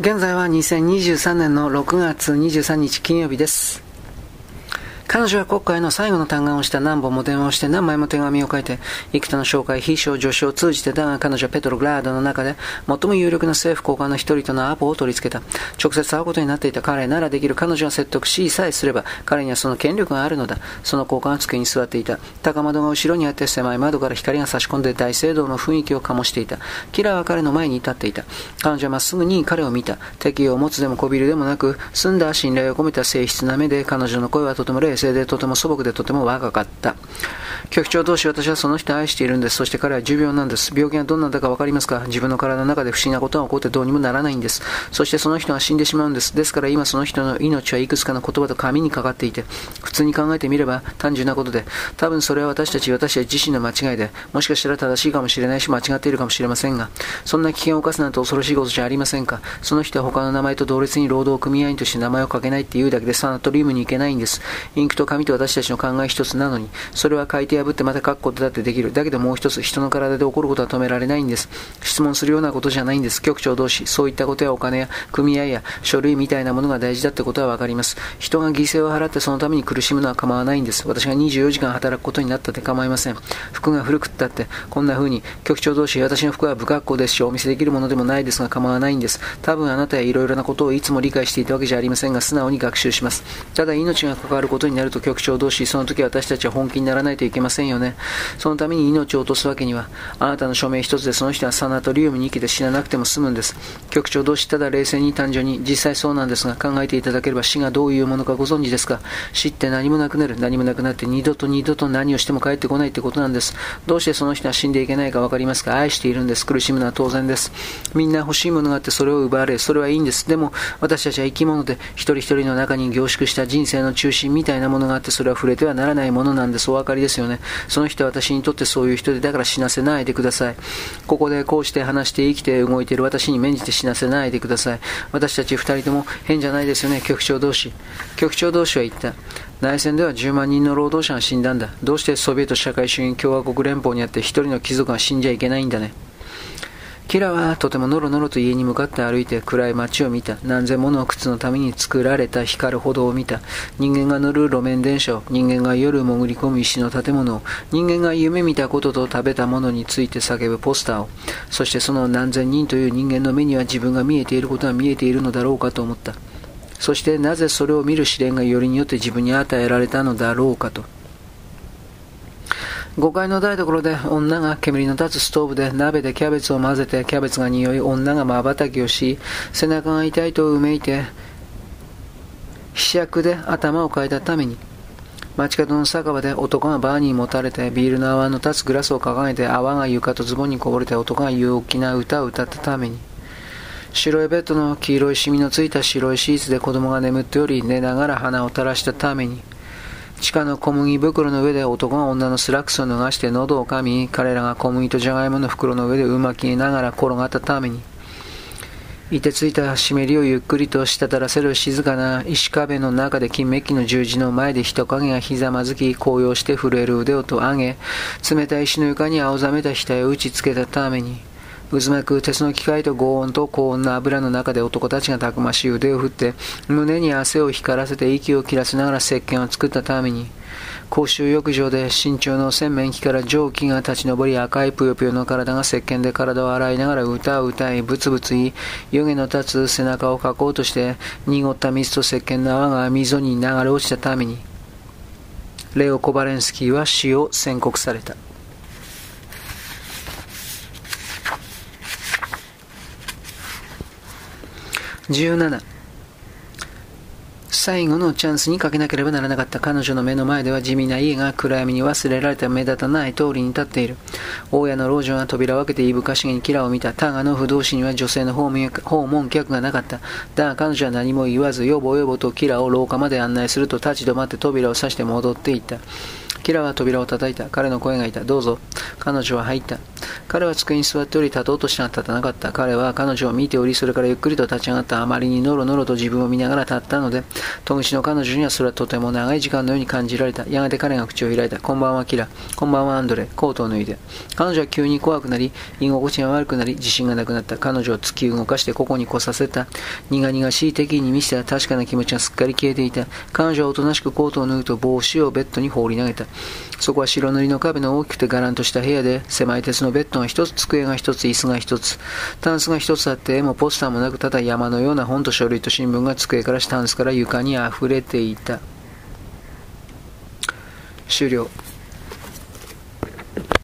現在は2023年の6月23日金曜日です。彼女は国会の最後の嘆願をした何本も電話をして何枚も手紙を書いて、幾多の紹介、非賞、助手を通じてだが彼女はペトログラードの中で最も有力な政府高官の一人とのアポを取り付けた。直接会うことになっていた彼ならできる彼女が説得しさえすれば彼にはその権力があるのだ。その高官は机に座っていた。高窓が後ろにあって狭い窓から光が差し込んで大聖堂の雰囲気を醸していた。キラーは彼の前に立っていた。彼女はまっすぐに彼を見た。敵意を持つでもこびるでもなく、澄んだ信頼を込めた誠実な目で彼女の声はとても冷静でとても素朴でとても若かった。局長同士私はその人を愛しているんです。そして彼は重病なんです。病気がどんなんだか分かりますか？自分の体の中で不思議なことが起こってどうにもならないんです。そしてその人が死んでしまうんです。ですから今その人の命はいくつかの言葉と紙にかかっていて、普通に考えてみれば単純なことで、多分それは私たち、私たち自身の間違いで、もしかしたら正しいかもしれないし間違っているかもしれませんが、そんな危険を冒すなんて恐ろしいことじゃありませんか？その人は他の名前と同列に労働組合員として名前を書けないっていうだけでサナトリウムに行けないんです。インクと紙と私たちの考え一つなのに、それは書いて破ってまた書くことだってできる。だけどもう一つ、人の体で起こることは止められないんです。質問するようなことじゃないんです。局長同士、そういったことやお金や組合や書類みたいなものが大事だってことはわかります。人が犠牲を払ってそのために苦しむのは構わないんです。私が24時間働くことになったって構いません。服が古くったって、こんな風に、局長同士、私の服は不格好ですし、お見せできるものでもないですが構わないんです。多分あなたやいろいろなことをいつも理解していたわけじゃありませんが、素直に学習します。ただ命が関わることにになると局長同士、その時私たちは本気にならないといけませんよね。そのために命を落とすわけには、あなたの署名一つでその人はサナトリウムに生きて死ななくても済むんです。局長同士、ただ冷静に単純に、実際そうなんですが、考えていただければ死がどういうものかご存知ですか死って何もなくなる。何もなくなって二度と二度と何をしても帰ってこないってことなんです。どうしてその人は死んでいけないかわかりますか愛しているんです。苦しむのは当然です。みんな欲しいものがあってそれを奪われ、それはいいんです。でも、私たちは生き物で、一人一人の中に凝縮した人生の中心みたいななものがあって、それは触れてはならないものなんです。お分かりですよね。その人は私にとってそういう人で、だから死なせないでください。ここでこうして話して生きて動いている私に免じて死なせないでください。私たち二人とも変じゃないですよね、局長同士。局長同士は言った。内戦では10万人の労働者が死んだんだ。どうしてソビエト社会主義共和国連邦にあって一人の貴族が死んじゃいけないんだね。キラはとてもノロノロと家に向かって歩いて暗い街を見た。何千もの靴のために作られた光る歩道を見た。人間が乗る路面電車を、人間が夜潜り込む石の建物を、人間が夢見たことと食べたものについて叫ぶポスターを、そしてその何千人という人間の目には自分が見えていることは見えているのだろうかと思った。そしてなぜそれを見る試練がよりによって自分に与えられたのだろうかと。5階の台所で女が煙の立つストーブで鍋でキャベツを混ぜてキャベツが匂い女が瞬きをし背中が痛いとうめいてひしゃくで頭をかいたために街角の酒場で男がバーに持たれてビールの泡の立つグラスを掲げて泡が床とズボンにこぼれて男が陽気な歌を歌ったために白いベッドの黄色いシミのついた白いシーツで子供が眠っており寝ながら鼻を垂らしたために地下の小麦袋の上で男が女のスラックスを脱がして喉を噛み、彼らが小麦とじゃがいもの袋の上でうめきながら転がったために、凍てついた湿りをゆっくりと滴らせる静かな石壁の中で金メッキの十字の前で人影がひざまずき、高揚して震える腕をと上げ、冷たい石の床に青ざめた額を打ちつけたために、渦巻く鉄の機械と高温と高温の油の中で男たちがたくましい腕を振って胸に汗を光らせて息を切らせながら石鹸を作ったために公衆浴場で身長の洗面器から蒸気が立ち上り赤いぷよぷよの体が石鹸で体を洗いながら歌を歌いブツブツ言い湯気の立つ背中をかこうとして濁った水と石鹸の泡が溝に流れ落ちたためにレオ・コバレンスキーは死を宣告された。17最後のチャンスにかけなければならなかった彼女の目の前では地味な家が暗闇に忘れられた目立たない通りに立っている。大家の老女が扉を開けていぶかしげにキラを見た。タガの不動詞には女性の訪問客がなかった。だが彼女は何も言わず、よぼよぼとキラを廊下まで案内すると立ち止まって扉を刺して戻っていった。キラは扉を叩いた。彼の声がいた。どうぞ。彼女は入った。彼は机に座っており立とうとしたが立たなかった。彼は彼女を見ており、それからゆっくりと立ち上がった。あまりにノロノロと自分を見ながら立ったので、戸口の彼女にはそれはとても長い時間のように感じられた。やがて彼が口を開いた。こんばんは、キラ。こんばんは、アンドレ。コートを脱いで。彼女は急に怖くなり、居心地が悪くなり、自信がなくなった。彼女を突き動かしてここに来させた。苦々しい敵に見せた確かな気持ちがすっかり消えていた。彼女はおとなしくコートを脱ぐと帽子をベッドに放り投げた。そこは白塗りの壁の大きくてがらんとした部屋で、狭い鉄のベッドが一つ、机が一つ、椅子が一つ、タンスが一つあって、絵もポスターもなく、ただ山のような本と書類と新聞が机からタンスから床に溢れていた。終了。